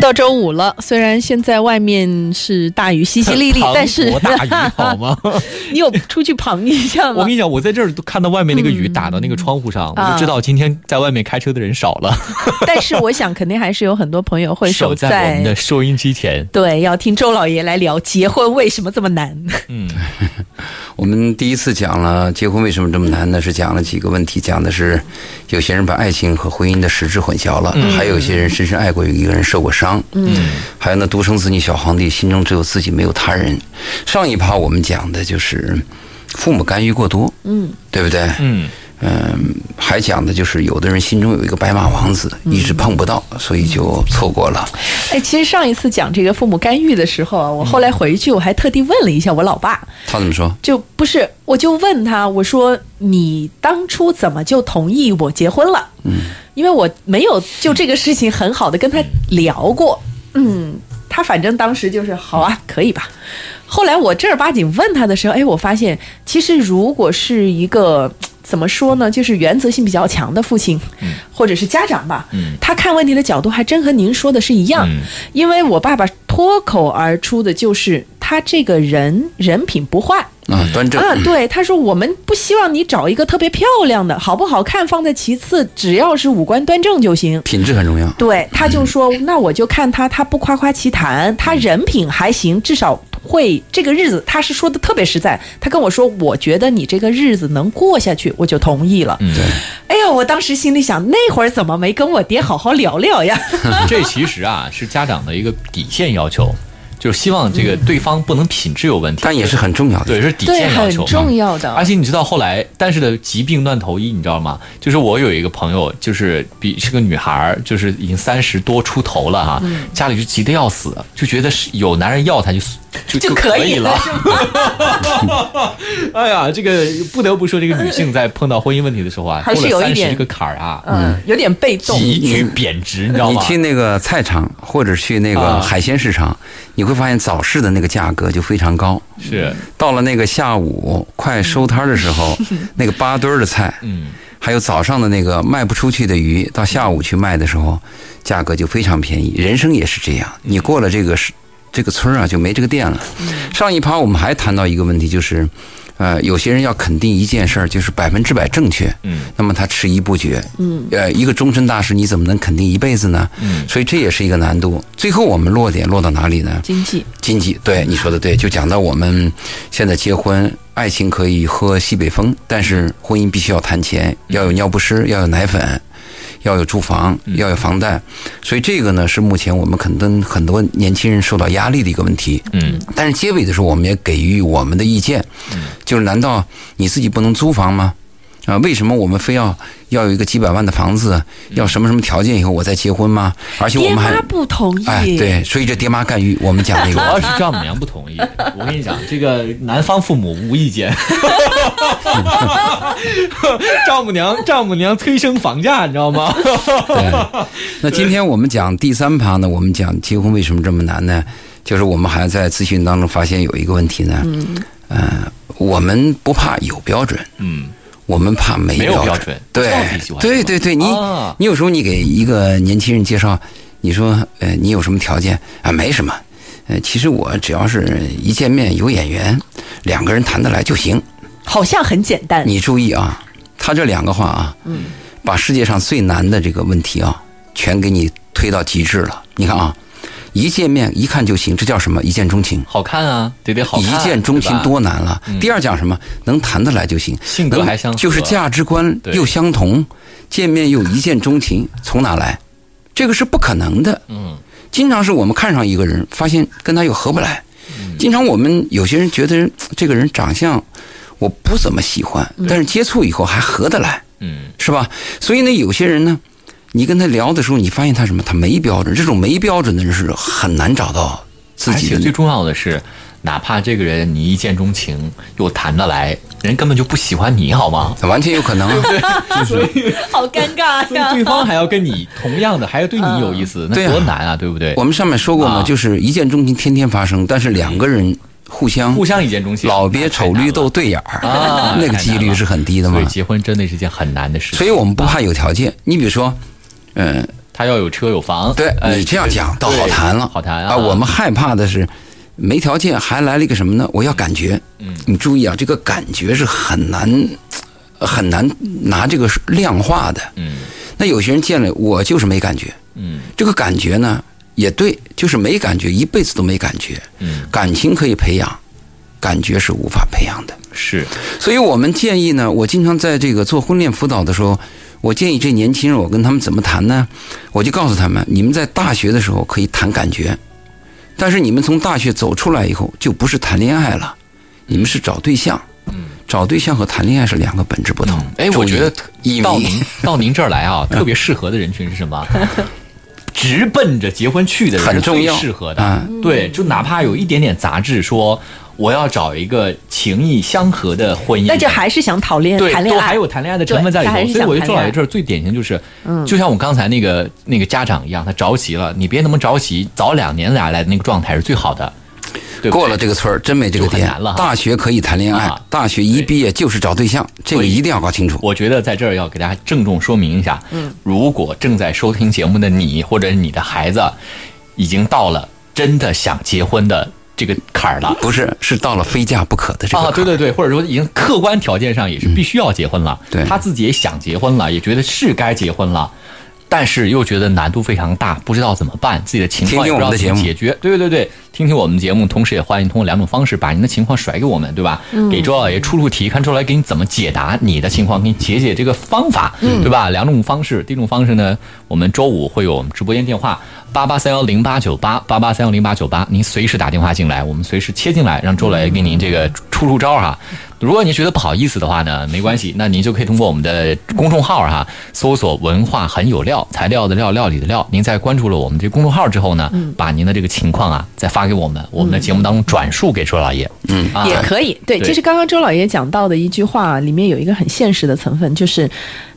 又到周五了，虽然现在外面是大雨淅淅沥沥，但是大雨好吗？你有出去旁一下吗？我跟你讲，我在这儿都看到外面那个雨打到那个窗户上，我就知道今天在外面开车的人少了。但是我想，肯定还是有很多朋友会守在我们的收音机前，对，要听周老爷来聊结婚为什么这么难。嗯，我们第一次讲了结婚为什么这么难呢？是讲了几个问题，讲的是有些人把爱情和婚姻的实质混淆了，还有一些人深深爱过一个人，受过伤。嗯，还有那独生子女小皇帝，心中只有自己没有他人。上一趴我们讲的就是父母干预过多，嗯，对不对？嗯嗯，还讲的就是有的人心中有一个白马王子，一直碰不到，所以就错过了。哎，其实上一次讲这个父母干预的时候啊，我后来回去我还特地问了一下我老爸，他怎么说？就不是，我就问他，我说你当初怎么就同意我结婚了？嗯，因为我没有就这个事情很好的跟他聊过。嗯，他反正当时就是好啊，可以吧？后来我正儿八经问他的时候，哎，我发现其实如果是一个。怎么说呢？就是原则性比较强的父亲，或者是家长吧。他看问题的角度还真和您说的是一样。因为我爸爸脱口而出的就是他这个人人品不坏啊，端正啊。对，他说我们不希望你找一个特别漂亮的，好不好看放在其次，只要是五官端正就行。品质很重要。对，他就说那我就看他，他不夸夸其谈，他人品还行，至少。会这个日子，他是说的特别实在。他跟我说，我觉得你这个日子能过下去，我就同意了。嗯对，哎呀，我当时心里想，那会儿怎么没跟我爹好好聊聊呀？这其实啊，是家长的一个底线要求。就是希望这个对方不能品质有问题，但也是很重要的，对，是底线要求，很重要的。而且你知道后来，但是的疾病乱投医，你知道吗？就是我有一个朋友，就是比是个女孩，就是已经三十多出头了哈，家里就急得要死，就觉得是有男人要她就就就可以了。哎呀，这个不得不说，这个女性在碰到婚姻问题的时候啊，还是有一点这个坎儿啊，嗯，有点被动，急于贬值，你知道吗？你去那个菜场或者去那个海鲜市场。你会发现早市的那个价格就非常高，是到了那个下午快收摊的时候，那个八堆儿的菜，嗯，还有早上的那个卖不出去的鱼，到下午去卖的时候，价格就非常便宜。人生也是这样，你过了这个是这个村啊，就没这个店了。上一趴我们还谈到一个问题，就是。呃，有些人要肯定一件事儿就是百分之百正确，嗯，那么他迟疑不决，嗯，呃，一个终身大事你怎么能肯定一辈子呢？嗯，所以这也是一个难度。最后我们落点落到哪里呢？经济，经济，对你说的对，就讲到我们现在结婚，爱情可以喝西北风，但是婚姻必须要谈钱，要有尿不湿，要有奶粉。要有住房，要有房贷，所以这个呢是目前我们可能很多年轻人受到压力的一个问题。嗯，但是结尾的时候，我们也给予我们的意见，就是难道你自己不能租房吗？啊，为什么我们非要要有一个几百万的房子，要什么什么条件以后我再结婚吗？而且我们还不同意。哎，对，所以这爹妈干预，我们讲这个，主要是丈母娘不同意。我跟你讲，这个男方父母无意见，丈母娘丈母娘催生房价，你知道吗？对。那今天我们讲第三趴呢，我们讲结婚为什么这么难呢？就是我们还在咨询当中发现有一个问题呢。嗯。呃，我们不怕有标准。嗯。我们怕没有标准，对对对对，你你有时候你给一个年轻人介绍，你说呃你有什么条件啊？没什么，呃其实我只要是一见面有眼缘，两个人谈得来就行，好像很简单。你注意啊，他这两个话啊，嗯，把世界上最难的这个问题啊，全给你推到极致了。你看啊。一见面一看就行，这叫什么？一见钟情。好看啊，得得好看。一见钟情多难了。第二讲什么？能谈得来就行，性格还相就是价值观又相同，见面又一见钟情，从哪来？这个是不可能的。嗯，经常是我们看上一个人，发现跟他又合不来。经常我们有些人觉得这个人长相我不怎么喜欢，但是接触以后还合得来。嗯，是吧？所以呢，有些人呢。你跟他聊的时候，你发现他什么？他没标准。这种没标准的人是很难找到自己。而且最重要的是，哪怕这个人你一见钟情又谈得来，人根本就不喜欢你，好吗？完全有可能。所以好尴尬呀！对方还要跟你同样的，还要对你有意思，那多难啊，对不对？我们上面说过嘛，就是一见钟情天天发生，但是两个人互相互相一见钟情，老别丑绿豆对眼儿啊，那个几率是很低的嘛。所以结婚真的是件很难的事情。所以我们不怕有条件，你比如说。嗯，他要有车有房。对呃你这样讲倒好谈了，好谈啊。我们害怕的是没条件，还来了一个什么呢？我要感觉。嗯，你注意啊，这个感觉是很难很难拿这个量化的。嗯那有些人见了我就是没感觉，嗯这个感觉呢也对，就是没感觉，一辈子都没感觉。嗯，感情可以培养，感觉是无法培养的。是，所以我们建议呢，我经常在这个做婚恋辅导的时候，我建议这年轻人，我跟他们怎么谈呢？我就告诉他们，你们在大学的时候可以谈感觉，但是你们从大学走出来以后，就不是谈恋爱了，你们是找对象。找对象和谈恋爱是两个本质不同。哎，我觉得到您 到您这儿来啊，特别适合的人群是什么？直奔着结婚去的人很重要适合的。啊对，就哪怕有一点点杂质，说我要找一个情意相合的婚姻，那就还是想讨恋对，谈恋爱，都还有谈恋爱的成分在里头。对他还是所以我觉得想谈恋爱周老爷这儿最典型就是，嗯就像我刚才那个那个家长一样，他着急了，你别那么着急，早两年来来的那个状态是最好的。对对过了这个村儿，真没这个店。大学可以谈恋爱啊，大学一毕业就是找对象，这个一定要搞清楚。我觉得在这儿要给大家郑重说明一下，嗯，如果正在收听节目的你或者是你的孩子，已经到了真的想结婚的这个坎儿了。不是，是到了非嫁不可的这个啊，对对对，或者说已经客观条件上也是必须要结婚了，对他自己也想结婚了，也觉得是该结婚了，但是又觉得难度非常大，不知道怎么办，自己的情况不知道怎么解决。对对对，听听我们节目，同时也欢迎通过两种方式把您的情况甩给我们，对吧？给周老爷出出题，看周老爷给你怎么解答你的情况，给你解解这个方法，对吧？两种方式，第一种方式呢，我们周五会有我们直播间电话八八三幺零八九八八八三幺零八九八，您随时打电话进来，我们随时切进来，让周老爷给您这个出出招哈。如果您觉得不好意思的话呢，没关系，那您就可以通过我们的公众号哈，搜索“文化很有料”，材料的料，料理的料。您在关注了我们这公众号之后呢，把您的这个情况啊再发给我们，我们的节目当中转述给周老爷。嗯啊，也可以。对，对其实刚刚周老爷讲到的一句话里面有一个很现实的成分，就是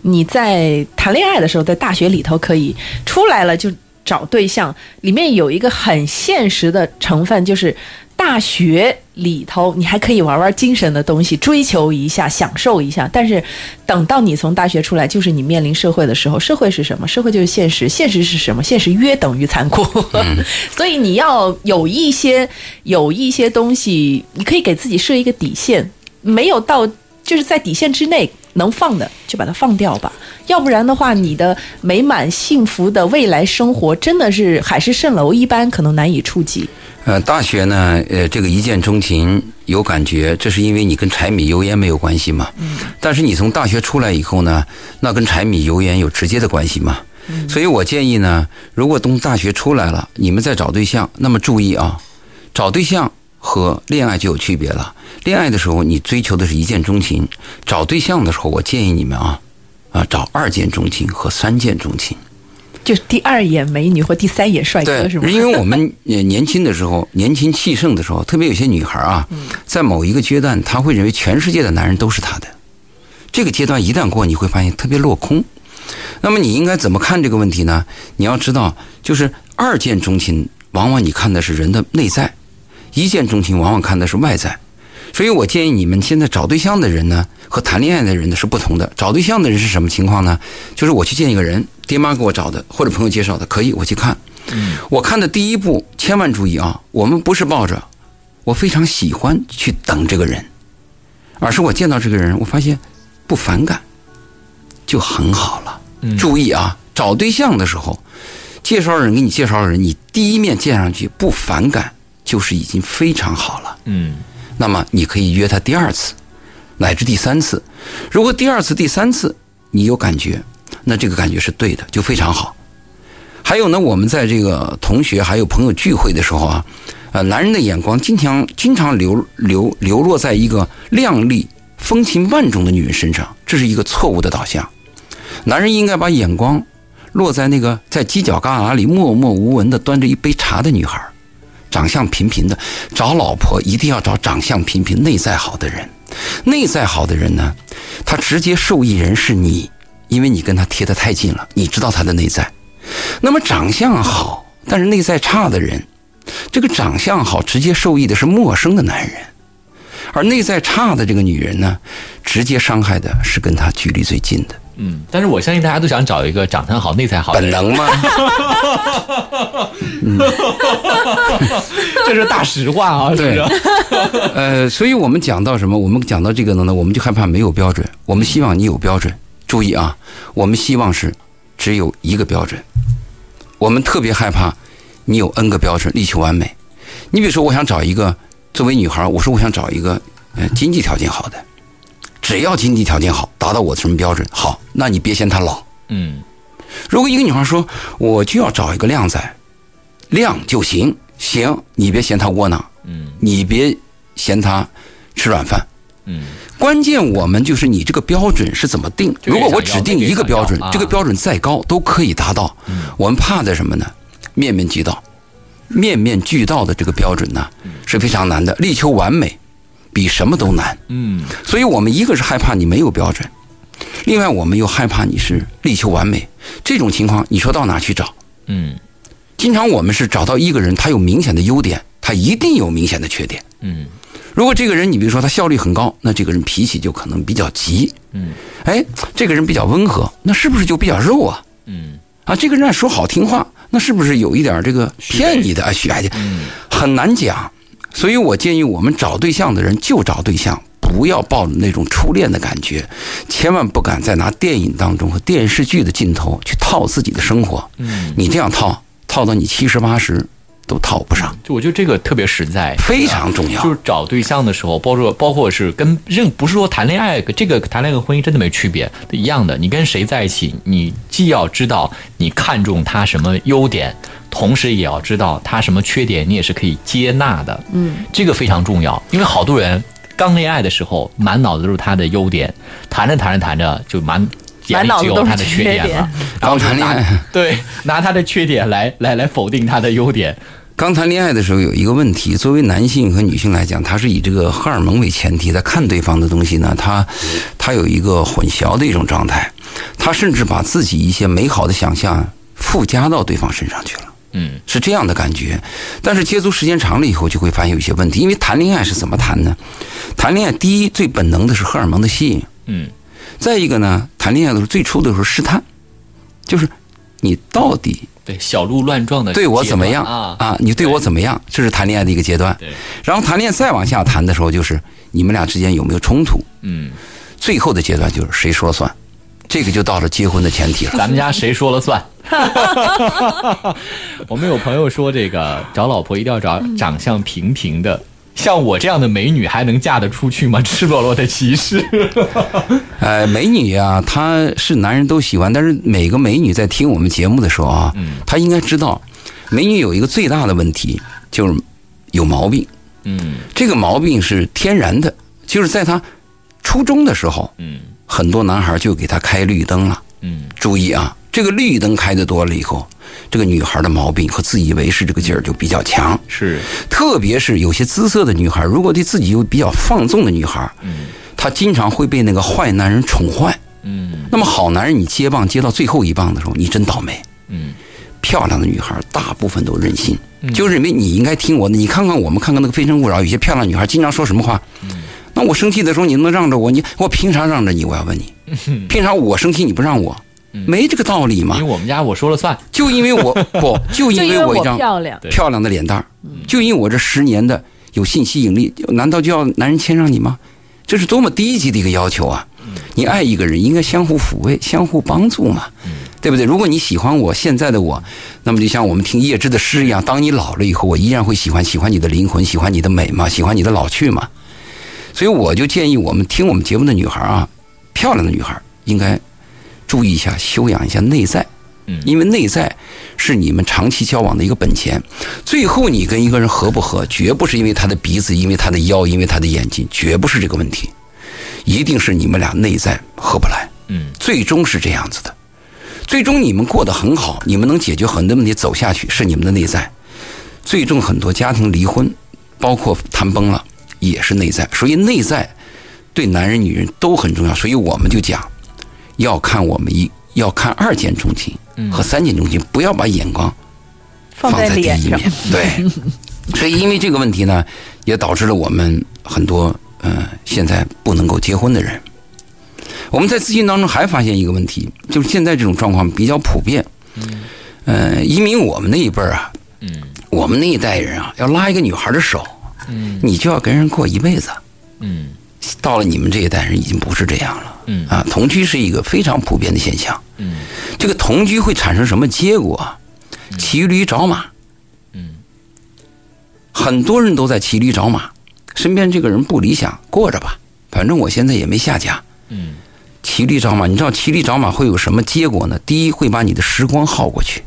你在谈恋爱的时候，在大学里头可以出来了就找对象，里面有一个很现实的成分，就是大学里头你还可以玩玩精神的东西，追求一下，享受一下。但是等到你从大学出来，就是你面临社会的时候，社会是什么？社会就是现实，现实是什么？现实约等于残酷。所以你要有一些有一些东西，你可以给自己设一个底线，没有到就是在底线之内能放的就把它放掉吧，要不然的话，你的美满幸福的未来生活真的是海市蜃楼一般，可能难以触及。呃，大学呢，呃，这个一见钟情有感觉，这是因为你跟柴米油盐没有关系嘛。嗯。但是你从大学出来以后呢，那跟柴米油盐有直接的关系嘛。嗯。所以我建议呢，如果从大学出来了，你们再找对象，那么注意啊，找对象和恋爱就有区别了。恋爱的时候，你追求的是一见钟情；找对象的时候，我建议你们啊，啊，找二见钟情和三见钟情。就是第二眼美女或第三眼帅哥对是吗？，因为我们呃年轻的时候，年轻气盛的时候，特别有些女孩啊，在某一个阶段，她会认为全世界的男人都是她的。这个阶段一旦过，你会发现特别落空。那么你应该怎么看这个问题呢？你要知道，就是二见钟情，往往你看的是人的内在；一见钟情，往往看的是外在。所以我建议你们现在找对象的人呢，和谈恋爱的人呢是不同的。找对象的人是什么情况呢？就是我去见一个人，爹妈给我找的，或者朋友介绍的，可以我去看。我看的第一步，千万注意啊，我们不是抱着我非常喜欢去等这个人，而是我见到这个人，我发现不反感，就很好了。嗯注意啊，找对象的时候，介绍人给你介绍的人，你第一面见上去不反感，就是已经非常好了。嗯那么你可以约他第二次，乃至第三次。如果第二次、第三次你有感觉，那这个感觉是对的，就非常好。还有呢，我们在这个同学还有朋友聚会的时候啊，呃，男人的眼光经常经常流流流落在一个靓丽、风情万种的女人身上，这是一个错误的导向。男人应该把眼光落在那个在犄角旮旯里默默无闻的端着一杯茶的女孩。长相平平的，找老婆一定要找长相平平、内在好的人。内在好的人呢，他直接受益人是你，因为你跟他贴得太近了，你知道他的内在。那么长相好但是内在差的人，这个长相好直接受益的是陌生的男人，而内在差的这个女人呢，直接伤害的是跟他距离最近的。嗯，但是我相信大家都想找一个长相好、内在好的，本能吗？这是大实话啊，对是？呃，所以我们讲到什么？我们讲到这个呢，我们就害怕没有标准。我们希望你有标准。注意啊，我们希望是只有一个标准。我们特别害怕你有 N 个标准，力求完美。你比如说，我想找一个作为女孩，我说我想找一个呃经济条件好的，只要经济条件好，达到我的什么标准，好，那你别嫌他老。嗯如果一个女孩说我就要找一个靓仔，靓就行，行，你别嫌他窝囊，嗯你别嫌他吃软饭。嗯关键我们就是你这个标准是怎么定？如果我只定一个标准这个标准再高都可以达到。我们怕的什么呢？面面俱到，面面俱到的这个标准呢是非常难的，力求完美比什么都难。嗯所以我们一个是害怕你没有标准，另外我们又害怕你是力求完美。这种情况，你说到哪去找？嗯经常我们是找到一个人，他有明显的优点，他一定有明显的缺点。嗯如果这个人，你比如说他效率很高，那这个人脾气就可能比较急。嗯哎，这个人比较温和，那是不是就比较肉啊？嗯啊，这个人说好听话，那是不是有一点这个骗你的啊？虚伪的，嗯很难讲。所以我建议我们找对象的人就找对象，不要抱着那种初恋的感觉，千万不敢再拿电影当中和电视剧的镜头去套自己的生活。嗯，你这样套，套到你七十八十都套不上，就我觉得这个特别实在，非常重要。就是找对象的时候，包括包括是跟任不是说谈恋爱，这个谈恋爱跟婚姻真的没区别，一样的。你跟谁在一起，你既要知道你看重他什么优点，同时也要知道他什么缺点，你也是可以接纳的。嗯，这个非常重要，因为好多人刚恋爱的时候满脑子都是他的优点，谈着谈着谈着就满。眼里满脑子都是只有他的缺缺点点了，然后就拿刚谈恋爱，对拿他的缺点来来来否定他的优点，刚谈恋爱的时候有一个问题，作为男性和女性来讲，他是以这个荷尔蒙为前提在看对方的东西呢，他他有一个混淆的一种状态，他甚至把自己一些美好的想象附加到对方身上去了。嗯是这样的感觉，但是接触时间长了以后，就会发现有一些问题。因为谈恋爱是怎么谈呢？谈恋爱第一最本能的是荷尔蒙的吸引，嗯再一个呢，谈恋爱的时候最初的时候试探，就是你到底对，小鹿乱撞的对我怎么样啊？啊？你对我怎么样？这是谈恋爱的一个阶段。对，然后谈恋爱再往下谈的时候，就是你们俩之间有没有冲突？嗯，最后的阶段就是谁说了算，这个就到了结婚的前提了。咱们家谁说了算？我们有朋友说，这个找老婆一定要找长相平平的，像我这样的美女还能嫁得出去吗？赤裸裸的歧视。呃，美女啊，她是男人都喜欢，但是每个美女在听我们节目的时候啊，嗯她应该知道，美女有一个最大的问题就是有毛病。嗯这个毛病是天然的，就是在她初中的时候，嗯很多男孩就给她开绿灯了。嗯注意啊，这个绿灯开的多了以后，这个女孩的毛病和自以为是这个劲儿就比较强。是特别是有些姿色的女孩，如果对自己又比较放纵的女孩，嗯她经常会被那个坏男人宠坏。嗯那么好男人，你接棒接到最后一棒的时候，你真倒霉。嗯漂亮的女孩大部分都任性，就认为你应该听我的。你看看我们看看那个《非诚勿扰》，有些漂亮女孩经常说什么话？那我生气的时候你能让着我？你我凭啥让着你？我要问你，凭啥我生气你不让我？没这个道理嘛因为！我们家我说了算。就因为我 不，就因为我一张漂亮，漂亮的脸蛋儿，就因为我这十年的有信息引力，难道就要男人谦让你吗？这是多么低级的一个要求啊！你爱一个人应该相互抚慰、相互帮助嘛，对不对？如果你喜欢我现在的我，那么就像我们听叶芝的诗一样，当你老了以后，我依然会喜欢喜欢你的灵魂，喜欢你的美嘛，喜欢你的老去嘛。所以我就建议我们听我们节目的女孩啊，漂亮的女孩应该注意一下，修养一下内在。嗯因为内在是你们长期交往的一个本钱。最后你跟一个人合不合，绝不是因为他的鼻子，因为他的腰，因为他的眼睛，绝不是这个问题，一定是你们俩内在合不来。嗯最终是这样子的。最终你们过得很好，你们能解决很多问题走下去，是你们的内在。最终很多家庭离婚，包括谈崩了，也是内在。所以内在对男人女人都很重要。所以我们就讲，要看我们一要看二见钟情和三见钟情，不要把眼光放在第一面。。对，所以因为这个问题呢，也导致了我们很多呃现在不能够结婚的人，我们在咨询当中还发现一个问题，就是现在这种状况比较普遍。嗯，呃，移民我们那一辈儿啊，嗯我们那一代人啊，要拉一个女孩的手，嗯你就要跟人过一辈子。嗯到了你们这一代人，已经不是这样了。嗯啊，同居是一个非常普遍的现象。嗯这个同居会产生什么结果啊？骑驴找马。嗯很多人都在骑驴找马，身边这个人不理想，过着吧，反正我现在也没下家。嗯骑驴找马，你知道骑驴找马会有什么结果呢？第一，会把你的时光耗过去，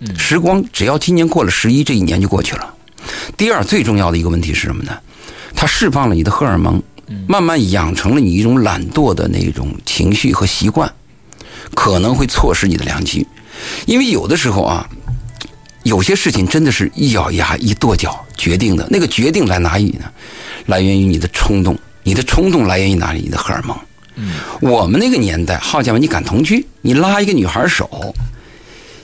嗯时光只要今年过了十一，这一年就过去了。第二，最重要的一个问题是什么呢？它释放了你的荷尔蒙，慢慢养成了你一种懒惰的那种情绪和习惯，可能会错失你的良机。因为有的时候啊，有些事情真的是一咬牙一跺脚决定的。那个决定来哪里呢？来源于你的冲动，你的冲动来源于哪里？你的荷尔蒙。我们那个年代，好家伙，你敢同居，你拉一个女孩手，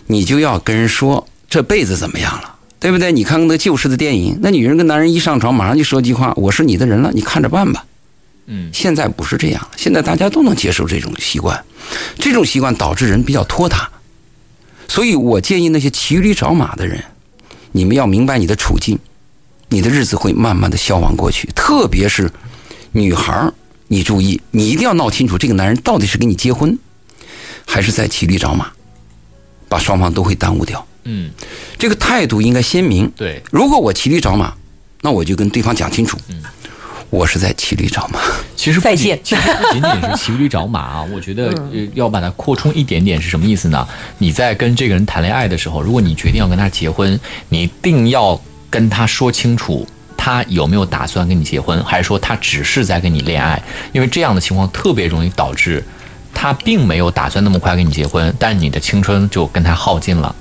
你就要跟人说这辈子怎么样了，对不对？你看看那旧式的电影，那女人跟男人一上床，马上就说句话：“我是你的人了，你看着办吧。”嗯。现在不是这样了，现在大家都能接受这种习惯，这种习惯导致人比较拖沓，所以我建议那些骑驴找马的人，你们要明白你的处境，你的日子会慢慢的消亡过去，特别是女孩儿，你注意，你一定要闹清楚这个男人到底是跟你结婚，还是在骑驴找马，把双方都会耽误掉。嗯，这个态度应该鲜明。对，如果我骑驴找马，那我就跟对方讲清楚，我是在骑驴找马。其实不仅再见其实不仅仅是骑驴找马啊，我觉得呃要把它扩充一点点是什么意思呢？你在跟这个人谈恋爱的时候，如果你决定要跟他结婚，你一定要跟他说清楚。他有没有打算跟你结婚，还是说他只是在跟你恋爱？因为这样的情况特别容易导致他并没有打算那么快跟你结婚，但你的青春就跟他耗尽了，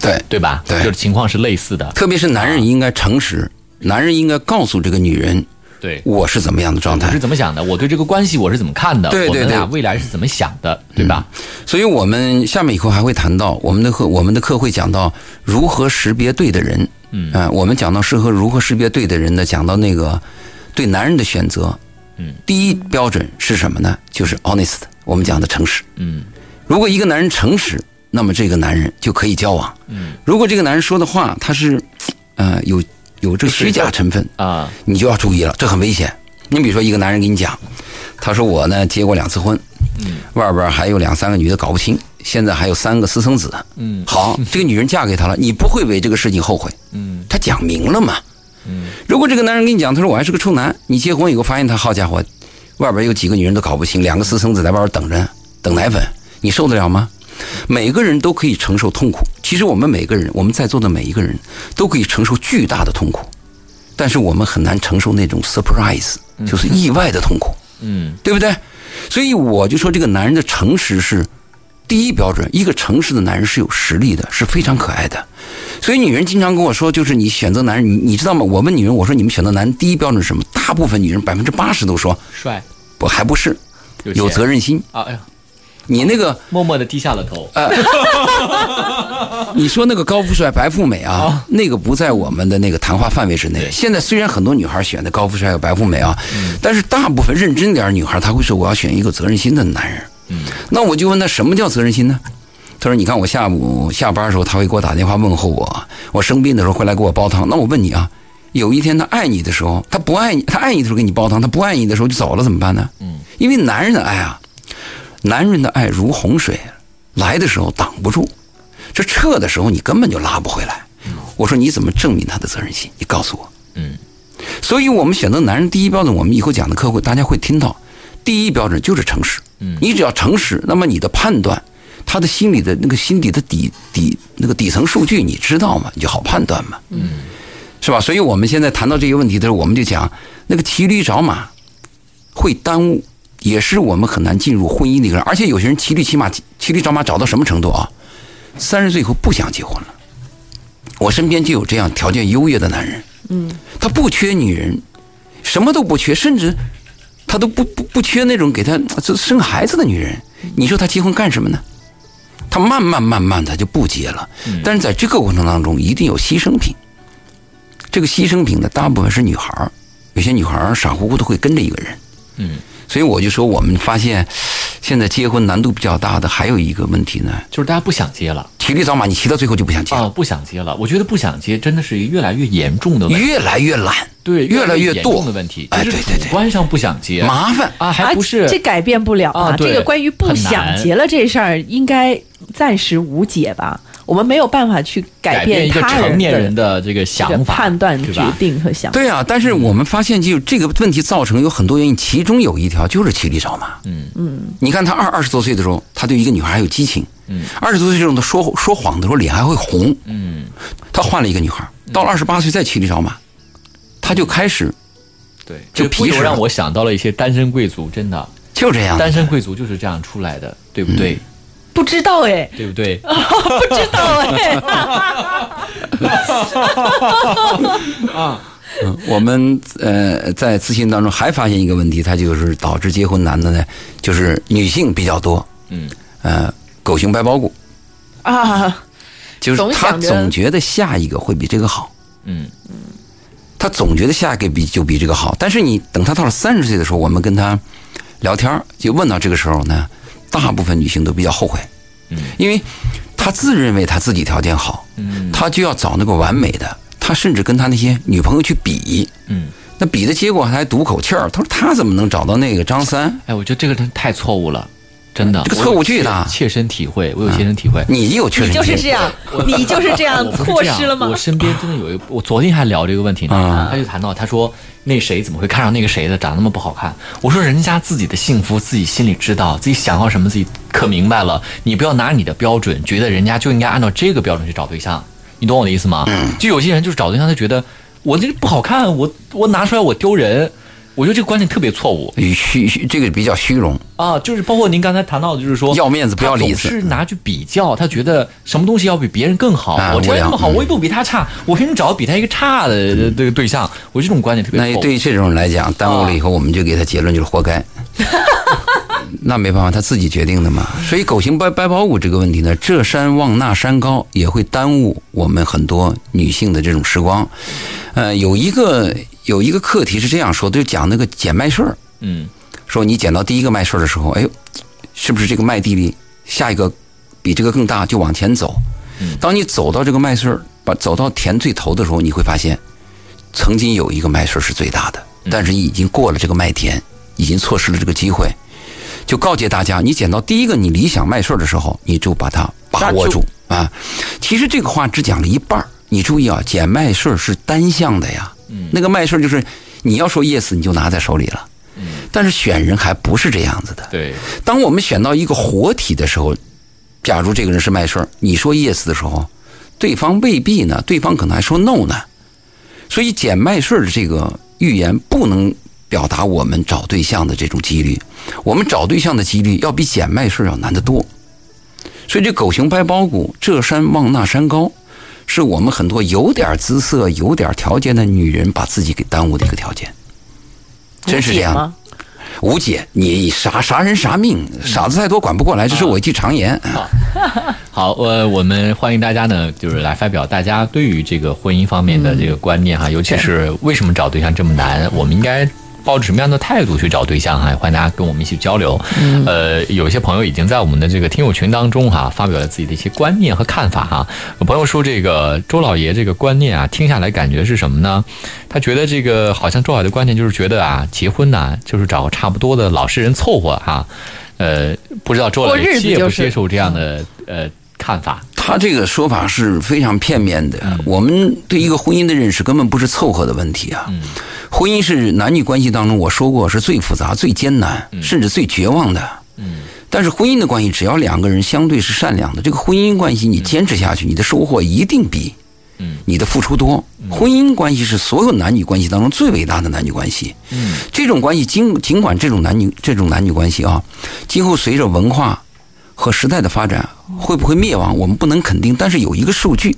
对，对吧？对就是情况是类似的。特别是男人应该诚实，男人应该告诉这个女人对，我是怎么样的状态我是。怎么想的？我对这个关系我是怎么看的？对对我们俩对未来是怎么想的？对吧？所以我们下面以后还会谈到我们的课，我们的课会讲到如何识别对的人。嗯呃我们讲到适合如何识别对的人呢？讲到那个对男人的选择，嗯，第一标准是什么呢？就是 honest，我们讲的诚实。嗯如果一个男人诚实，那么这个男人就可以交往。嗯如果这个男人说的话他是，呃，有有这个虚假成分，啊你就要注意了，这很危险。你比如说，一个男人给你讲，他说我呢结过两次婚，嗯外边还有两三个女的搞不清，现在还有三个私生子。嗯好，这个女人嫁给他了，你不会为这个事情后悔。嗯他讲明了嘛。嗯如果这个男人跟你讲，他说我还是个处男，你结婚以后发现他好家伙，外边有几个女人都搞不清，两个私生子在外边等着等奶粉，你受得了吗？每个人都可以承受痛苦。其实我们每个人，我们在座的每一个人都可以承受巨大的痛苦，但是我们很难承受那种 surprise，就是意外的痛苦，嗯对不对？所以我就说，这个男人的诚实是第一标准。一个诚实的男人是有实力的，是非常可爱的。所以女人经常跟我说，就是你选择男人，你你知道吗？我问女人，我说你们选择男人第一标准是什么？大部分女人百分之八十都说帅不还不是有有责任任心。啊！哎呀，你那个默默的低下了头。你说那个高富帅、白富美啊，那个不在我们的那个谈话范围之内。现在虽然很多女孩选的高富帅和白富美啊，但是大部分认真点儿女孩，她会说我要选一个责任心的男人。嗯那我就问她什么叫责任心呢？他说：“你看我下午下班的时候，他会给我打电话问候我；我生病的时候会来给我煲汤。那我问你啊，有一天他爱你的时候，他不爱你，他爱你的时候给你煲汤，他不爱你的时候就走了，怎么办呢？嗯，因为男人的爱啊，男人的爱如洪水，来的时候挡不住，这撤的时候你根本就拉不回来。我说你怎么证明他的责任心？你告诉我。嗯所以我们选择男人第一标准，我们以后讲的课会大家会听到，第一标准就是诚实。嗯你只要诚实，那么你的判断，他的心里的那个心底的底底那个底层数据你知道吗？你就好判断嘛，嗯是吧？所以我们现在谈到这些问题的时候，我们就讲那个骑驴找马会耽误，也是我们很难进入婚姻的一个人。而且有些人骑驴骑马骑驴找马找到什么程度啊？三十岁以后不想结婚了。我身边就有这样条件优越的男人，嗯，他不缺女人，什么都不缺，甚至他都不不不缺那种给他这生孩子的女人。你说他结婚干什么呢？他慢慢慢慢的就不结了，但是在这个过程当中一定有牺牲品。这个牺牲品呢，大部分是女孩儿，有些女孩儿傻乎乎的会跟着一个人。嗯所以我就说，我们发现现在结婚难度比较大的还有一个问题呢，就是大家不想结了。骑驴找马，你骑到最后就不想结啊，了，不想结了。我觉得不想结真的是一个越来越严重的问题，越来越懒，对，越来越严重的问题，哎就是对对对主观上不想结麻烦。啊，还不是这改变不了啊对这个关于不想结了这事儿，应该暂时无解吧？我们没有办法去改一个变他成年人的的这个这个想法、判断、决？定和想法。对啊，但是我们发现，就这个问题造成有很多原因，其中有一条就是骑驴找马。嗯嗯，你看他二二十多岁的时候，他对一个女孩还有激情。嗯，二十多岁这种他说说谎的时候脸还会红。嗯，他换了一个女孩，到了二十八岁再骑驴找马，他就开始对，就皮实让我想到了一些单身贵族，真的，就这样。单身贵族就是这样出来的，对不对？不知道哎，对不对？不知道哎，嗯我们呃在咨询当中还发现一个问题，它就是导致结婚难的呢，就是女性比较多。嗯，呃，狗熊掰包谷，啊，就是他总觉得下一个会比这个好。嗯嗯，他总觉得下一个比就比这个好，但是你等他到了三十岁的时候，我们跟他聊天儿就问到这个时候呢，大部分女性都比较后悔，嗯，因为他自认为他自己条件好，嗯。他就要找那个完美的，他甚至跟他那些女朋友去比，嗯，那比的结果还赌口气儿，他说他怎么能找到那个张三？哎，我觉得这个真太错误了，真的，这个错误巨大我有切切身体会，我有切身体会。你有确你实就是这样，你就是这样错失了吗我？身边真的有一，我昨天还聊这个问题呢，啊他就谈到，他说那谁怎么会看上那个谁的，长得那么不好看？我说人家自己的幸福自己心里知道，自己想要什么自己可明白了，你不要拿你的标准，觉得人家就应该按照这个标准去找对象，你懂我的意思吗？嗯就有些人就是找对象，他觉得我这个不好看，我我拿出来我丢人，我觉得这个观念特别错误虚虚这个比较虚荣，啊，就是包括您刚才谈到的，就是说要面子不要里子是拿去比较，他觉得什么东西要比别人更好。啊我条件那么好，我也不比他差，我凭什么找比他一个差的这个对象？我这种观点特别错误。那对于这种人来讲，耽误了以后，我们就给他结论就是活该。那没办法，他自己决定的嘛。所以狗行掰掰包谷这个问题呢，这山望那山高，也会耽误我们很多女性的这种时光。呃，有一个有一个课题是这样说，就讲那个捡麦穗儿，嗯说你捡到第一个麦穗儿的时候，哎呦，是不是这个麦地里下一个比这个更大，就往前走。当你走到这个麦穗儿，把走到田最头的时候，你会发现，曾经有一个麦穗儿是最大的，但是已经过了这个麦田，已经错失了这个机会。就告诫大家，你捡到第一个你理想麦穗儿的时候，你就把它把握住啊。其实这个话只讲了一半儿你注意啊，捡麦穗儿是单向的呀。那个麦穗就是你要说 yes，你就拿在手里了。但是选人还不是这样子的。对，当我们选到一个活体的时候，假如这个人是麦穗，你说 yes 的时候，对方未必呢，对方可能还说 no 呢。所以捡麦穗的这个预言不能表达我们找对象的这种几率，我们找对象的几率要比捡麦穗要难得多。所以这狗熊掰包谷，这山望那山高，是我们很多有点姿色、有点条件的女人把自己给耽误的一个条件。真是这样无解吗？吴姐，你啥啥人啥命，傻子太多管不过来，这是我一句常言。好，呃，我们欢迎大家呢，就是来发表大家对于这个婚姻方面的这个观念哈，尤其是为什么找对象这么难，我们应该。抱着什么样的态度去找对象哈？欢迎大家跟我们一起交流。呃，有些朋友已经在我们的这个听友群当中哈，发表了自己的一些观念和看法哈。有朋友说，这个周老爷这个观念啊，听下来感觉是什么呢？他觉得这个好像周老爷的观念就是觉得啊，结婚呢就是找个差不多的老实人凑合哈。呃，不知道周老爷接不接受这样的呃看法？他这个说法是非常片面的。我们对一个婚姻的认识根本不是凑合的问题啊。婚姻是男女关系当中，我说过是最复杂、最艰难，甚至最绝望的。但是婚姻的关系，只要两个人相对是善良的，这个婚姻关系你坚持下去，你的收获一定比你的付出多。婚姻关系是所有男女关系当中最伟大的男女关系。这种关系尽尽管这种男女这种男女关系啊，今后随着文化和时代的发展，会不会灭亡，我们不能肯定。但是有一个数据，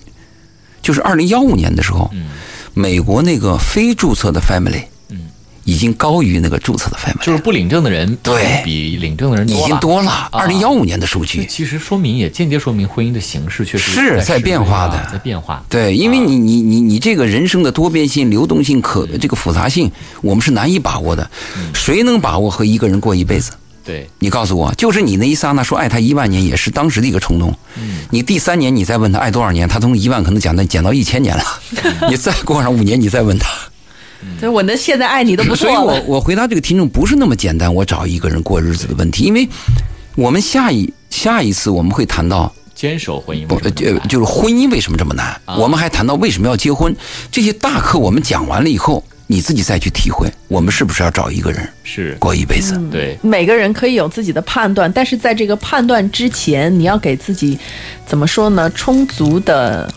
就是二零幺五年的时候，美国那个非注册的 family，嗯已经高于那个注册的 family，就是不领证的人对比领证的人已经。多了。二零幺五年的数这据，其实说明也间接说明婚姻的形式确实是在在变化的啊在变化。对，因为你你你你这个人生的多变性、流动性、可这个复杂性，我们是难以把握的。谁能把握和一个人过一辈子？对，你告诉我，就是你那一刹那说爱他一万年，也是当时的一个冲动。嗯你第三年你再问他爱多少年，他从一万可能讲到减到一千年了。你再过上五年，你再问他。所以我能现在爱你都不错所以我。我回答这个听众不是那么简单，我找一个人过日子的问题，因为我们下一下一次我们会谈到坚守婚姻不为什么这么难呃就是婚姻为什么这么难，啊我们还谈到为什么要结婚，这些大课我们讲完了以后，你自己再去体会，我们是不是要找一个人是过一辈子？对，每个人可以有自己的判断，但是在这个判断之前，你要给自己怎么说呢？充足的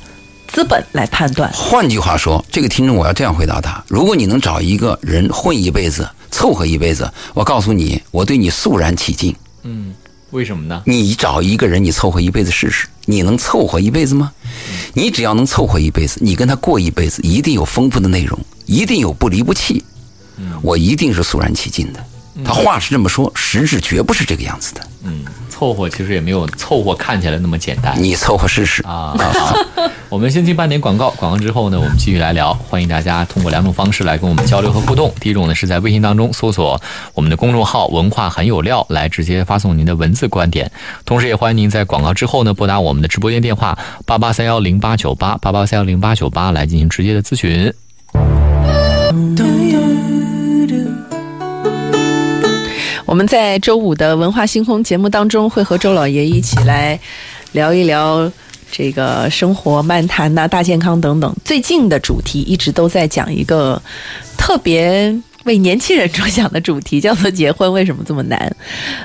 资本来判断。换句话说，这个听众我要这样回答他：如果你能找一个人混一辈子，凑合一辈子，我告诉你，我对你肃然起敬。嗯，为什么呢？你找一个人，你凑合一辈子试试，你能凑合一辈子吗？你只要能凑合一辈子，你跟他过一辈子，一定有丰富的内容，一定有不离不弃。我一定是肃然起敬的。他话是这么说，实质绝不是这个样子的。嗯，凑合其实也没有凑合看起来那么简单。你凑合试试。啊，好，我们先进半点广告，广告之后呢，我们继续来聊。欢迎大家通过两种方式来跟我们交流和互动。第一种呢是在微信当中搜索我们的公众号“文化很有料”，来直接发送您的文字观点。同时也欢迎您在广告之后呢拨打我们的直播间电话八八三幺零八九八八八三幺零八九八来进行直接的咨询。我们在周五的文化星空节目当中，会和周老爷一起来聊一聊这个生活漫谈呐、大健康等等。最近的主题一直都在讲一个特别为年轻人着想的主题，叫做结婚为什么这么难？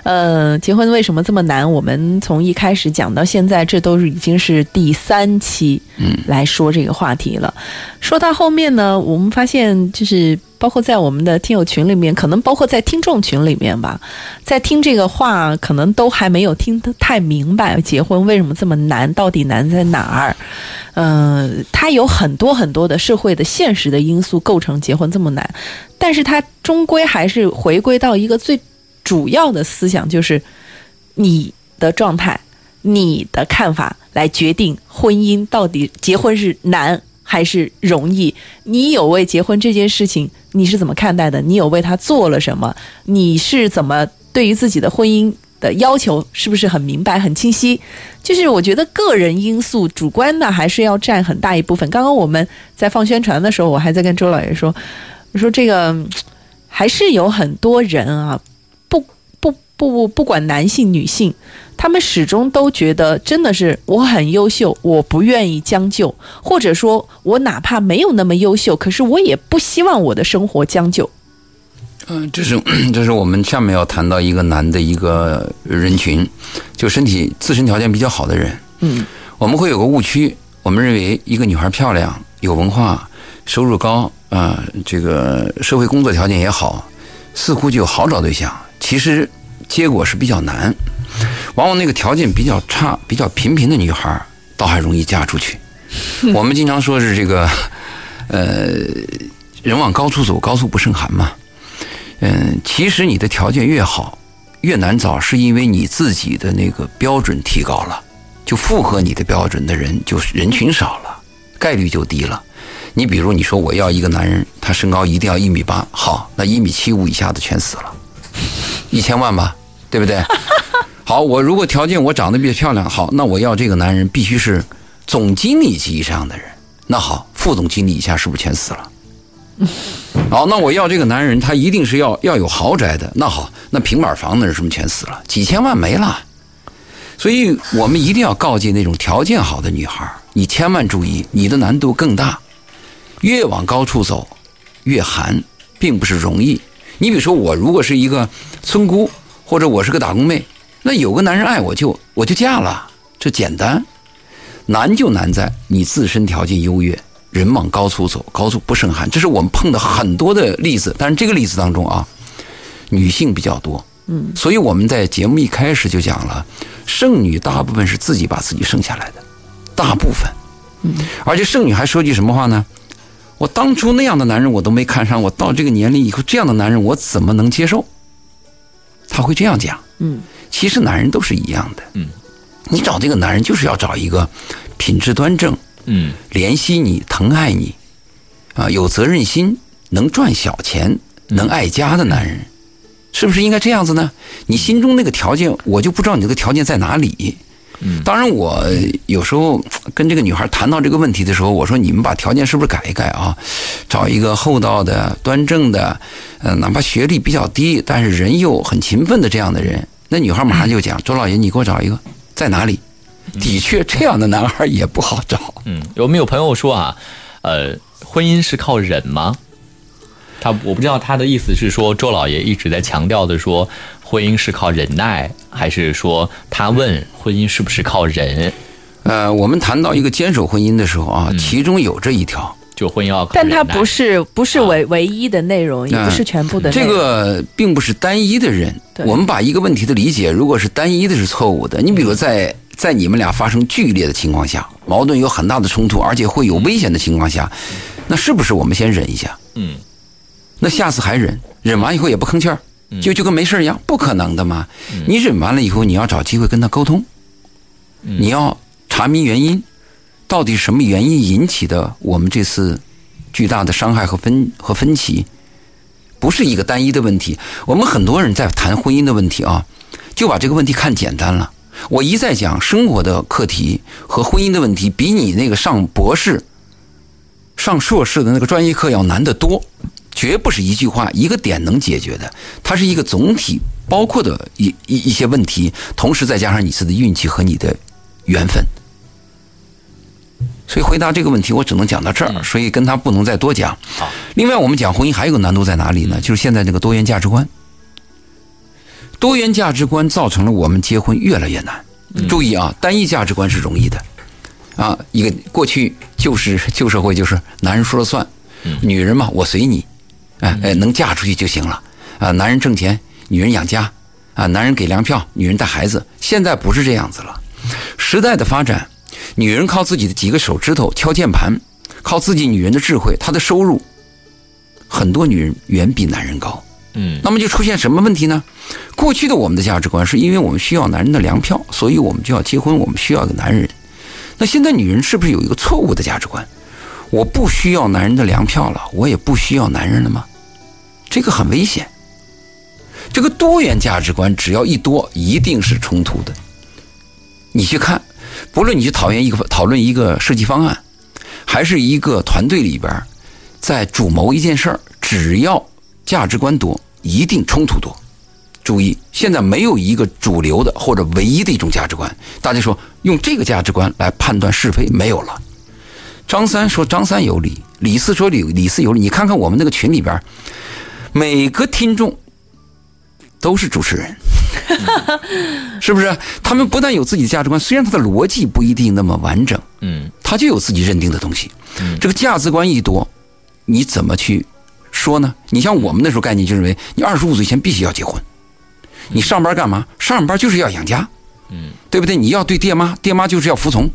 呃，结婚为什么这么难？我们从一开始讲到现在，这都是已经是第三期嗯来说这个话题了。说到后面呢，我们发现就是包括在我们的听友群里面，可能包括在听众群里面吧，在听这个话，可能都还没有听得太明白，结婚为什么这么难，到底难在哪儿？嗯、它有很多很多的社会的现实的因素构成结婚这么难，但是它终归还是回归到一个最主要的思想，就是你的状态、你的看法来决定婚姻到底结婚是难还是容易。你有为结婚这件事情你是怎么看待的？你有为他做了什么？你是怎么对于自己的婚姻的要求是不是很明白、很清晰？就是我觉得个人因素、主观的还是要占很大一部分。刚刚我们在放宣传的时候，我还在跟周老爷说，我说这个还是有很多人啊，不不不不管男性女性，他们始终都觉得真的是我很优秀，我不愿意将就，或者说我哪怕没有那么优秀，可是我也不希望我的生活将就。嗯，这是 这是我们下面要谈到一个男的一个人群，就身体自身条件比较好的人。嗯，我们会有个误区，我们认为一个女孩漂亮、有文化、收入高啊、这个社会工作条件也好，似乎就好找对象。其实结果是比较难，往往那个条件比较差、比较平平的女孩，倒还容易嫁出去。我们经常说是这个，呃，人往高处走，高处不胜寒嘛。嗯，其实你的条件越好，越难找，是因为你自己的那个标准提高了，就符合你的标准的人就是人群少了，概率就低了。你比如你说我要一个男人，他身高一定要一米八，好，那一米七五以下的全死了，一千万吧，对不对？好，我如果条件我长得比较漂亮，好，那我要这个男人必须是总经理级以上的人，那好，副总经理以下是不是全死了？好，那我要这个男人，他一定是要要有豪宅的。那好，那平板房的人是不是全死了？几千万没了。所以我们一定要告诫那种条件好的女孩，你千万注意，你的难度更大，越往高处走，越寒，并不是容易。你比如说，我如果是一个村姑，或者我是个打工妹，那有个男人爱我就我就嫁了，这简单。难就难在你自身条件优越，人往高处走，高处不胜寒，这是我们碰到很多的例子。但是这个例子当中啊，女性比较多，嗯，所以我们在节目一开始就讲了，剩女大部分是自己把自己生下来的，大部分，嗯，而且剩女还说句什么话呢？我当初那样的男人我都没看上，我到这个年龄以后，这样的男人我怎么能接受？他会这样讲，嗯，其实男人都是一样的，嗯，你找这个男人就是要找一个品质端正，嗯。怜惜你、疼爱你，啊，有责任心、能赚小钱、能爱家的男人，是不是应该这样子呢？你心中那个条件，我就不知道你这个条件在哪里。嗯当然，我有时候跟这个女孩谈到这个问题的时候，我说你们把条件是不是改一改啊？找一个厚道的、端正的，呃，哪怕学历比较低，但是人又很勤奋的这样的人。那女孩马上就讲：“周老爷，你给我找一个，在哪里？”的确，这样的男孩也不好找。嗯，有没有朋友说啊，呃，婚姻是靠忍吗？他我不知道他的意思是说周老爷一直在强调的说婚姻是靠忍耐，还是说他问婚姻是不是靠忍？呃，我们谈到一个坚守婚姻的时候啊，其中有这一条。就婚姻要靠但它不是不是啊唯唯一的内容，也不是全部的内这。个并不是单一的人。我们把一个问题的理解，如果是单一的，是错误的。你比如在在你们俩发生剧烈的情况下，矛盾有很大的冲突，而且会有危险的情况下，那是不是我们先忍一下？嗯那下次还忍，忍完以后也不吭气儿，就就跟没事儿一样，不可能的嘛。你忍完了以后，你要找机会跟他沟通，你要查明原因，到底是什么原因引起的我们这次巨大的伤害和分和分歧，不是一个单一的问题。我们很多人在谈婚姻的问题啊，就把这个问题看简单了。我一再讲生活的课题和婚姻的问题，比你那个上博士、上硕士的那个专业课要难得多，绝不是一句话一个点能解决的，它是一个总体包括的一一一些问题，同时再加上你自己的运气和你的缘分。所以回答这个问题，我只能讲到这儿，所以跟他不能再多讲。另外我们讲婚姻还有个难度在哪里呢？就是现在这个多元价值观，多元价值观造成了我们结婚越来越难。注意啊，单一价值观是容易的，啊，一个过去旧时旧社会就是男人说了算，女人嘛我随你，哎哎能嫁出去就行了啊，男人挣钱，女人养家啊，男人给粮票，女人带孩子。现在不是这样子了，时代的发展，女人靠自己的几个手指头敲键盘，靠自己女人的智慧，她的收入，很多女人远比男人高。嗯那么就出现什么问题呢？过去的我们的价值观是因为我们需要男人的粮票，所以我们就要结婚，我们需要一个男人。那现在女人是不是有一个错误的价值观？我不需要男人的粮票了，我也不需要男人了吗？这个很危险。这个多元价值观只要一多，一定是冲突的。你去看，不论你去讨厌一个讨论一个设计方案，还是一个团队里边在主谋一件事儿，只要价值观多，一定冲突多。注意，现在没有一个主流的或者唯一的一种价值观。大家说用这个价值观来判断是非，没有了。张三说张三有理，李四说李李四有理。你看看我们那个群里边，每个听众都是主持人，是不是？他们不但有自己的价值观，虽然他的逻辑不一定那么完整，嗯他就有自己认定的东西。这个价值观一多，你怎么去说呢？你像我们那时候概念就认为，你二十五岁前必须要结婚。你上班干嘛？上班就是要养家，嗯，对不对？你要对爹妈，爹妈就是要服从。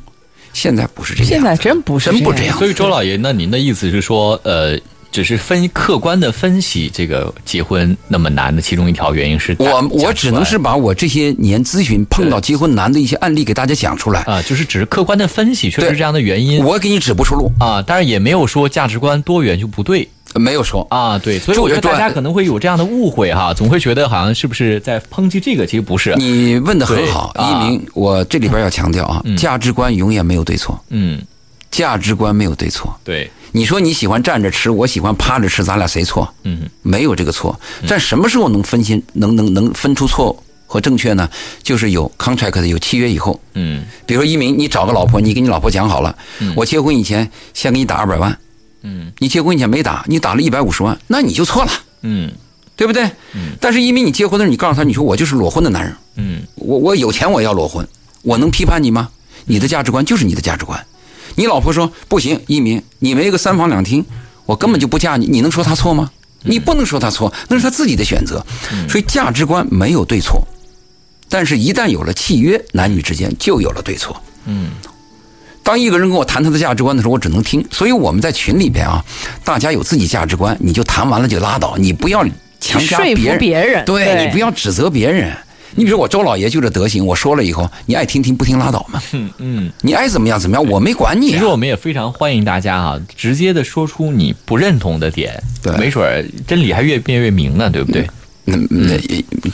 现在不是这样，现在真不是这样真不这样。所以周老爷，那您的意思是说，呃，只是分客观的分析这个结婚那么难的其中一条原因是我我只能是把我这些年咨询碰到结婚难的一些案例给大家讲出来，啊，就是只是客观的分析，确实是这样的原因。我给你指不出路，啊，当然也没有说价值观多元就不对没有说。啊，对，所以我觉得大家可能会有这样的误会哈，总会觉得好像是不是在抨击这个，其实不是，你问的很好，一鸣，我这里边要强调啊，价值观永远没有对错，嗯，价值观没有对错。对，你说你喜欢站着吃，我喜欢趴着吃，咱俩谁错？嗯。没有这个错。但什么时候能分清，能能能分出错和正确呢？就是有 contract 有契约以后，嗯。比如说一鸣，你找个老婆，你跟你老婆讲好了，我结婚以前先给你打二百万，嗯你结婚以前没打，你打了一百五十万，那你就错了，嗯对不对？但是因为你结婚的时候，你告诉他，你说我就是裸婚的男人，嗯我我有钱我要裸婚，我能批判你吗？你的价值观就是你的价值观。你老婆说不行，一鸣，你没个三房两厅，我根本就不嫁你，你能说她错吗？你不能说她错，那是她自己的选择。所以价值观没有对错，但是一旦有了契约，男女之间就有了对错。嗯当一个人跟我谈他的价值观的时候，我只能听。所以我们在群里边啊，大家有自己价值观，你就谈完了就拉倒，你不要强加说服别人，对对你不要指责别人。你比如我周老爷就这德行，我说了以后，你爱听听不听拉倒嘛，嗯嗯。你爱怎么样怎么样，我没管你、啊其实。我们也非常欢迎大家啊、直接的说出你不认同的点，对没准儿真理还越辩越明呢，对不对？那那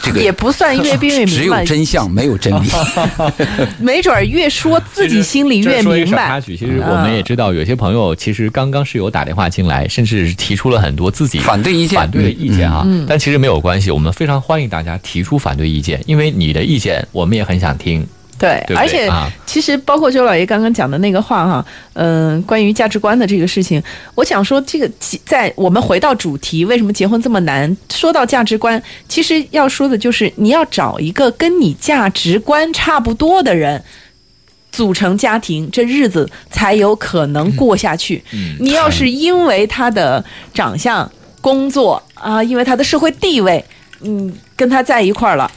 这个也不算越辩越明白，只有，真相，没有真理。没准儿越说自己心里越明白。插曲，其实我们也知道，有些朋友其实刚刚是有打电话进来，甚至是提出了很多自己反对意见反对的意见啊。嗯但其实没有关系，我们非常欢迎大家提出反对意见，因为你的意见我们也很想听。对，对对而且、啊其实包括周老爷刚刚讲的那个话哈，嗯、关于价值观的这个事情，我想说，这个在我们回到主题，为什么结婚这么难？说到价值观，其实要说的就是你要找一个跟你价值观差不多的人。组成家庭，这日子才有可能过下去。嗯你要是因为他的长相、工作啊，因为他的社会地位，嗯，跟他在一块儿了，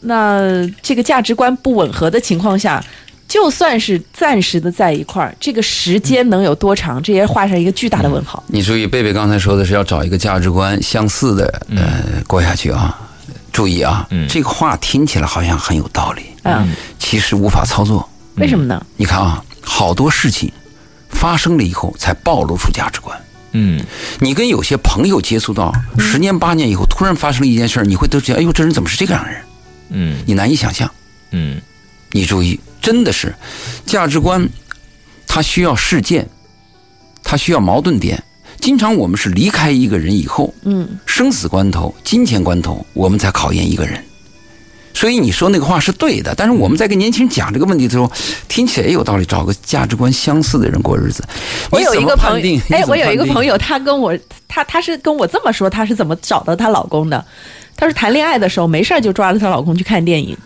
那这个价值观不吻合的情况下，就算是暂时的在一块儿，这个时间能有多长？这也画上一个巨大的问号。你注意，贝贝刚才说的是要找一个价值观相似的，呃，过下去啊。注意啊，嗯这个话听起来好像很有道理，嗯，其实无法操作。为什么呢？你看啊，好多事情发生了以后才暴露出价值观。嗯你跟有些朋友接触到十年八年以后，突然发生了一件事儿，你会得知，哎呦，这人怎么是这个样的人？嗯你难以想象。嗯你注意，真的是价值观，它需要事件，它需要矛盾点。经常我们是离开一个人以后，嗯，生死关头、金钱关头，我们才考验一个人。所以你说那个话是对的，但是我们在跟年轻人讲这个问题的时候，听起来也有道理，找个价值观相似的人过日子。我有一个朋友，哎，我有一个朋友，友，她跟我，她她是跟我这么说，她是怎么找到她老公的？她说谈恋爱的时候没事儿就抓着她老公去看电影，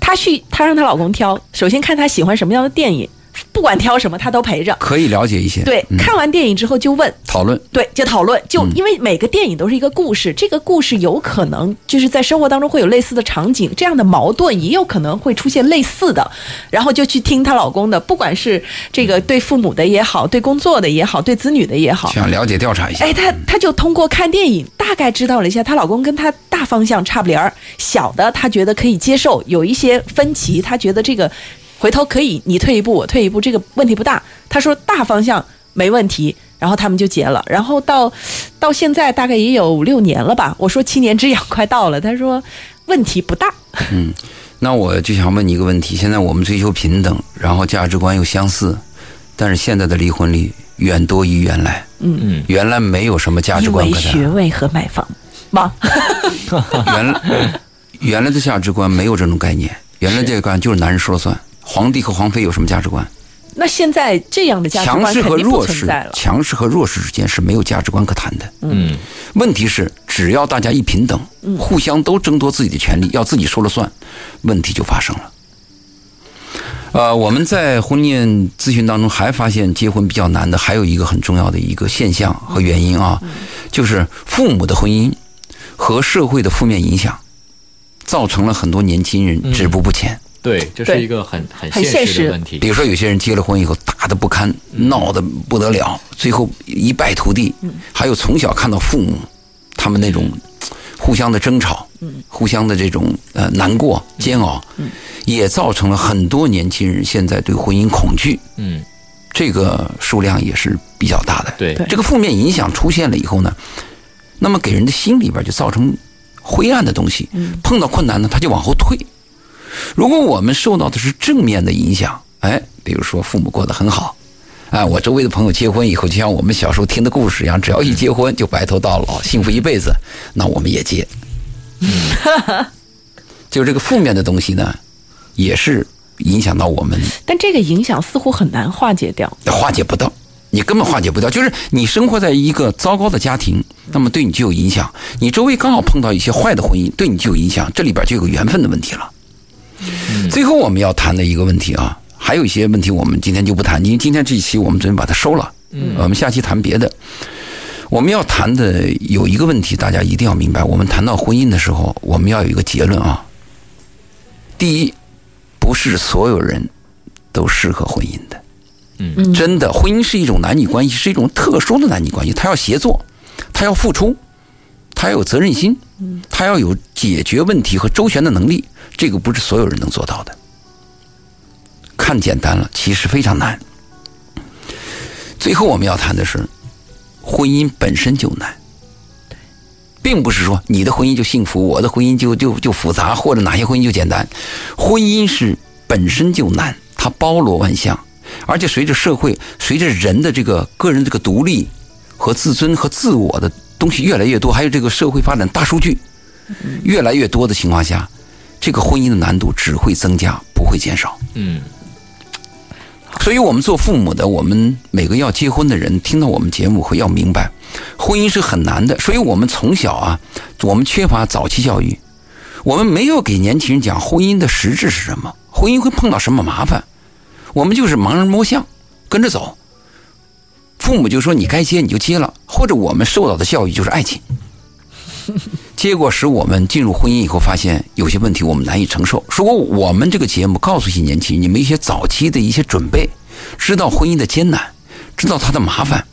她去她让她老公挑，首先看她喜欢什么样的电影，不管挑什么他都陪着。可以了解一些。对，嗯看完电影之后就问，讨论。对，就讨论，就因为每个电影都是一个故事，这个故事有可能就是在生活当中会有类似的场景，这样的矛盾也有可能会出现类似的，然后就去听她老公的，不管是这个对父母的也好，对工作的也好，对子女的也好，想了解调查一下。哎，她她就通过看电影大概知道了一下，她老公跟她大方向差不离儿，小的她觉得可以接受，有一些分歧，她觉得这个回头可以你退一步我退一步，这个问题不大。他说大方向没问题，然后他们就结了，然后到到现在大概也有五六年了吧。我说七年之痒快到了，他说问题不大。嗯那我就想问你一个问题：现在我们追求平等，然后价值观又相似，但是现在的离婚率远多于原来。嗯嗯原来没有什么价值观可谈，学位和买房吗？原来原来的价值观没有这种概念，原来这个观就是男人说了算。皇帝和皇妃有什么价值观？那现在这样的价值强势和弱势存在了，。强势和弱势之间是没有价值观可谈的。嗯问题是，只要大家一平等，互相都争夺自己的权利，要自己说了算，问题就发生了。呃，我们在婚恋咨询当中还发现，结婚比较难的还有一个很重要的一个现象和原因啊，就是父母的婚姻和社会的负面影响，造成了很多年轻人止步不前。对，这是一个很很很现现实实的问题比。如说，有些人结了婚以后打的不堪，闹得不得了，最后一败涂地。还有从小看到父母他们那种互相的争吵，互相的这种呃难过、煎熬，也造成了很多年轻人现在对婚姻恐惧，嗯这个数量也是比较大的。对对这个负面影响出现了以后呢，那么给人的心里边就造成灰暗的东西，碰到困难呢，他就往后退。如果我们受到的是正面的影响，哎，比如说父母过得很好，哎，我周围的朋友结婚以后，就像我们小时候听的故事一样，只要一结婚就白头到老，幸福一辈子，那我们也结。就这个负面的东西呢，也是影响到我们但这个影响似乎很难化解掉。化解不到，你根本化解不掉。就是你生活在一个糟糕的家庭，那么对你就有影响；你周围刚好碰到一些坏的婚姻，对你就有影响。这里边就有个缘分的问题了。最后我们要谈的一个问题啊，还有一些问题我们今天就不谈，因为今天这一期我们准备把它收了，我们下期谈别的。我们要谈的有一个问题，大家一定要明白：我们谈到婚姻的时候，我们要有一个结论啊。第一，不是所有人都适合婚姻的。嗯真的，婚姻是一种男女关系，是一种特殊的男女关系，他要协作，他要付出，他要有责任心，他要有解决问题和周旋的能力，这个不是所有人能做到的。看简单了，其实非常难。最后我们要谈的是，婚姻本身就难。并不是说你的婚姻就幸福，我的婚姻就就就复杂，或者哪些婚姻就简单。婚姻是本身就难，它包罗万象，而且随着社会、随着人的这个个人这个独立和自尊和自我的东西越来越多，还有这个社会发展大数据越来越多的情况下，这个婚姻的难度只会增加，不会减少。嗯所以，我们做父母的，我们每个要结婚的人，听到我们节目会要明白，婚姻是很难的。所以我们从小啊，我们缺乏早期教育，我们没有给年轻人讲婚姻的实质是什么，婚姻会碰到什么麻烦，我们就是盲人摸象，跟着走。父母就说你该接你就接了，或者我们受到的教育就是爱情，结果使我们进入婚姻以后，发现有些问题我们难以承受。如果我们这个节目告诉一些年轻人，你们一些早期的一些准备，知道婚姻的艰难，知道它的麻烦，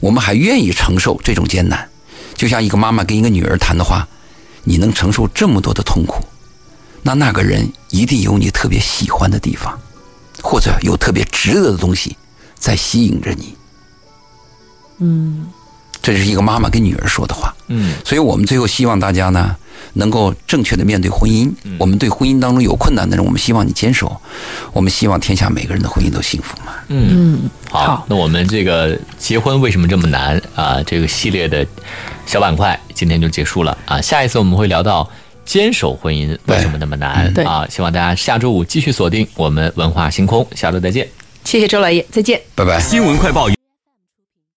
我们还愿意承受这种艰难。就像一个妈妈跟一个女儿谈的话，你能承受这么多的痛苦，那那个人一定有你特别喜欢的地方，或者有特别值得的东西在吸引着你。嗯这是一个妈妈跟女儿说的话。嗯所以我们最后希望大家呢，能够正确的面对婚姻。我们对婚姻当中有困难的人，我们希望你坚守。我们希望天下每个人的婚姻都幸福嘛。嗯。嗯，好，好那我们这个结婚为什么这么难啊？这个系列的小板块今天就结束了啊。下一次我们会聊到坚守婚姻为什么那么难对啊？希望大家下周五继续锁定我们文化星空，下周再见。谢谢周老爷，再见。拜拜。新闻快报。